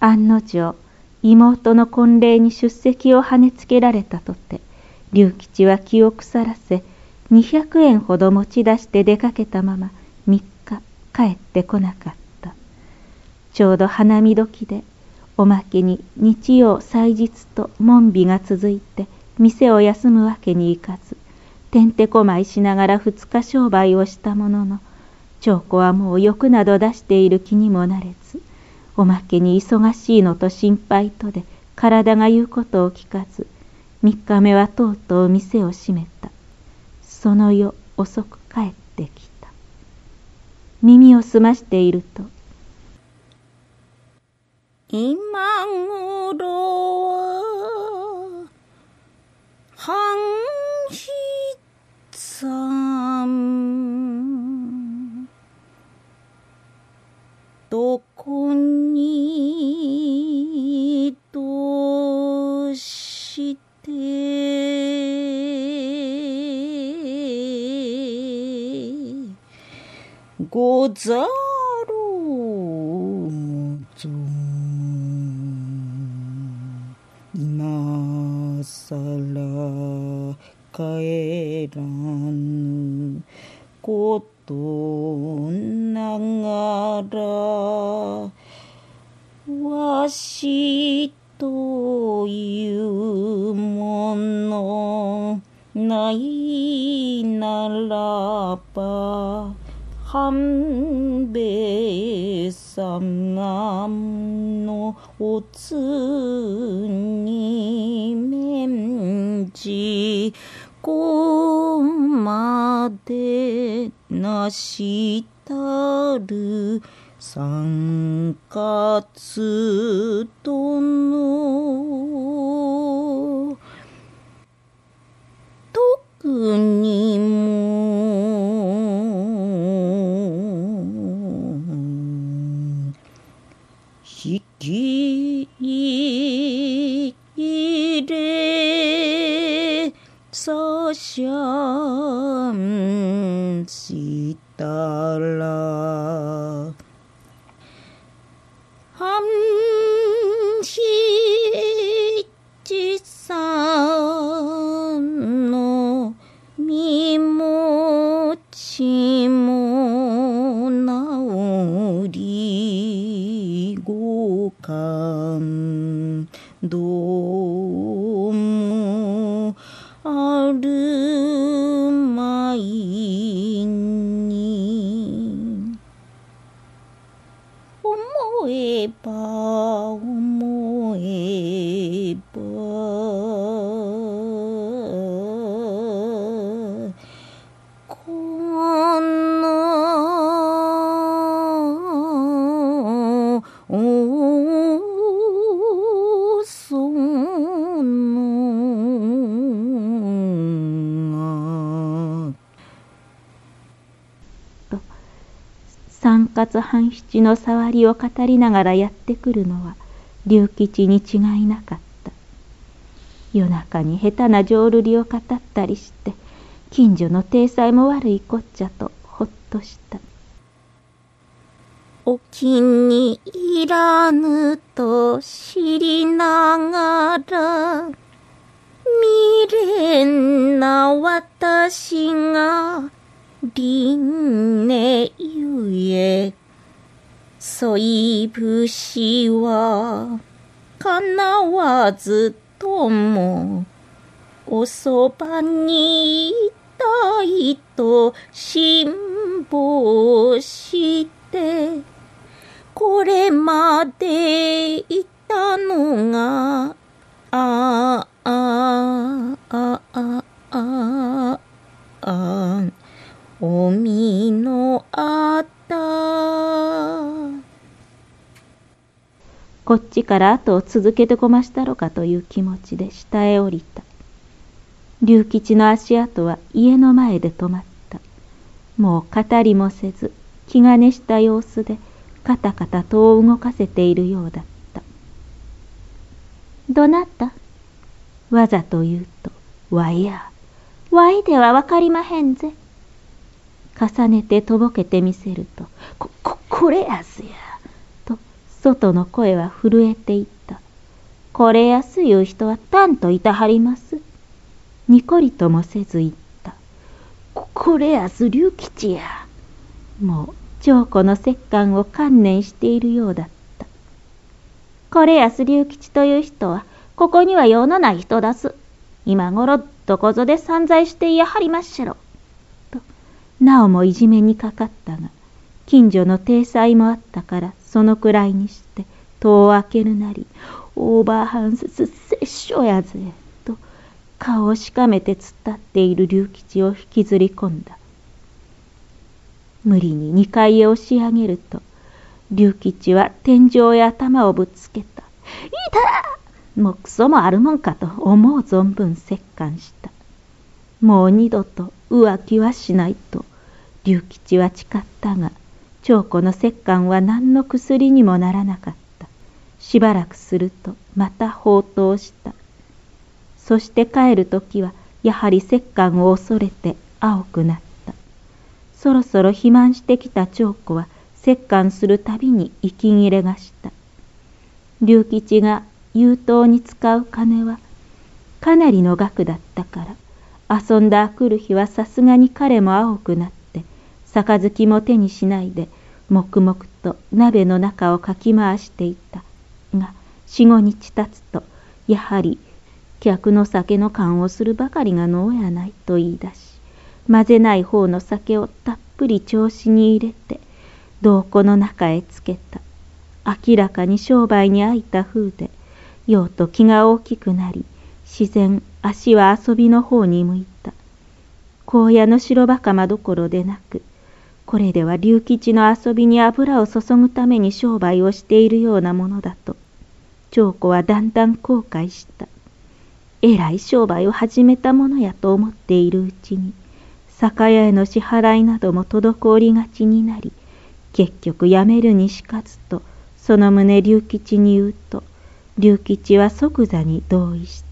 案の定妹の婚礼に出席をはねつけられたとて龍吉は気を腐らせ200円ほど持ち出して出かけたまま3日帰ってこなかった。ちょうど花見時でおまけに日曜祭日と門日が続いて店を休むわけにいかずてんてこまいしながら二日商売をしたものの長子はもう欲など出している気にもなれずおまけに忙しいのと心配とで体が言うことを聞かず三日目はとうとう店を閉めた。その夜遅く帰ってきた。耳を澄ましていると今頃ござろうぞ今さら帰らぬことながらわしというものないならば半兵衛様のおつに免じこまでなしたる三月殿特にれさしゃんしたら半七さんの身持ちも治りご勘どうえば半七の触りを語りながらやってくるのは龍吉に違いなかった。夜中に下手な浄瑠璃を語ったりして近所の体裁も悪いこっちゃとほっとした。お気に入らぬと知りながら未練な私が輪廻そい節はかなわずともおそばにいたいと辛抱してこれまでいたのがあああああああおみのあったこっちから後を続けてこましたろかという気持ちで下へ降りた。龍吉の足跡は家の前で止まった。もう語りもせず気兼ねした様子でカタカタ戸を動かせているようだった。どなた？わざと言うとわいや。わいではわかりまへんぜ。重ねてとぼけてみせるとこここれやすや。外の声は震えていった。これやすいう人はたんといたはります。にこりともせず言った。これやす龍吉や。もう長子の折檻を観念しているようだった。これやす龍吉という人は、ここには用のない人だす。今頃どこぞで散財していやはりまっしゃろ。と、なおもいじめにかかったが、近所の体裁もあったからそのくらいにして戸を開けるなりオーバーハンス殺生やぜと顔をしかめて突っ立っている龍吉を引きずり込んだ。無理に2階へ押し上げると龍吉は天井へ頭をぶつけた「いたもうクソもあるもんかと思う存分折檻した。もう二度と浮気はしないと龍吉は誓ったが長子の折檻は何の薬にもならなかった。しばらくするとまた放蕩した。そして帰る時はやはり折檻を恐れて青くなった。そろそろ肥満してきた長子は折檻するたびに息切れがした。龍吉が優等に使う金はかなりの額だったから遊んだあくる日はさすがに彼も青くなって杯も手にしないで黙々と鍋の中をかき回していた。が四五日経つとやはり客の酒の勘をするばかりが能やないと言い出し混ぜない方の酒をたっぷり調子に入れて洞庫の中へつけた。明らかに商売に空いた風で用と気が大きくなり自然足は遊びの方に向いた。荒野の白馬釜どころでなくこれでは龍吉の遊びに油を注ぐために商売をしているようなものだと。長子はだんだん後悔した。えらい商売を始めたものやと思っているうちに酒屋への支払いなども滞りがちになり結局やめるにしかずとその旨龍吉に言うと龍吉は即座に同意した。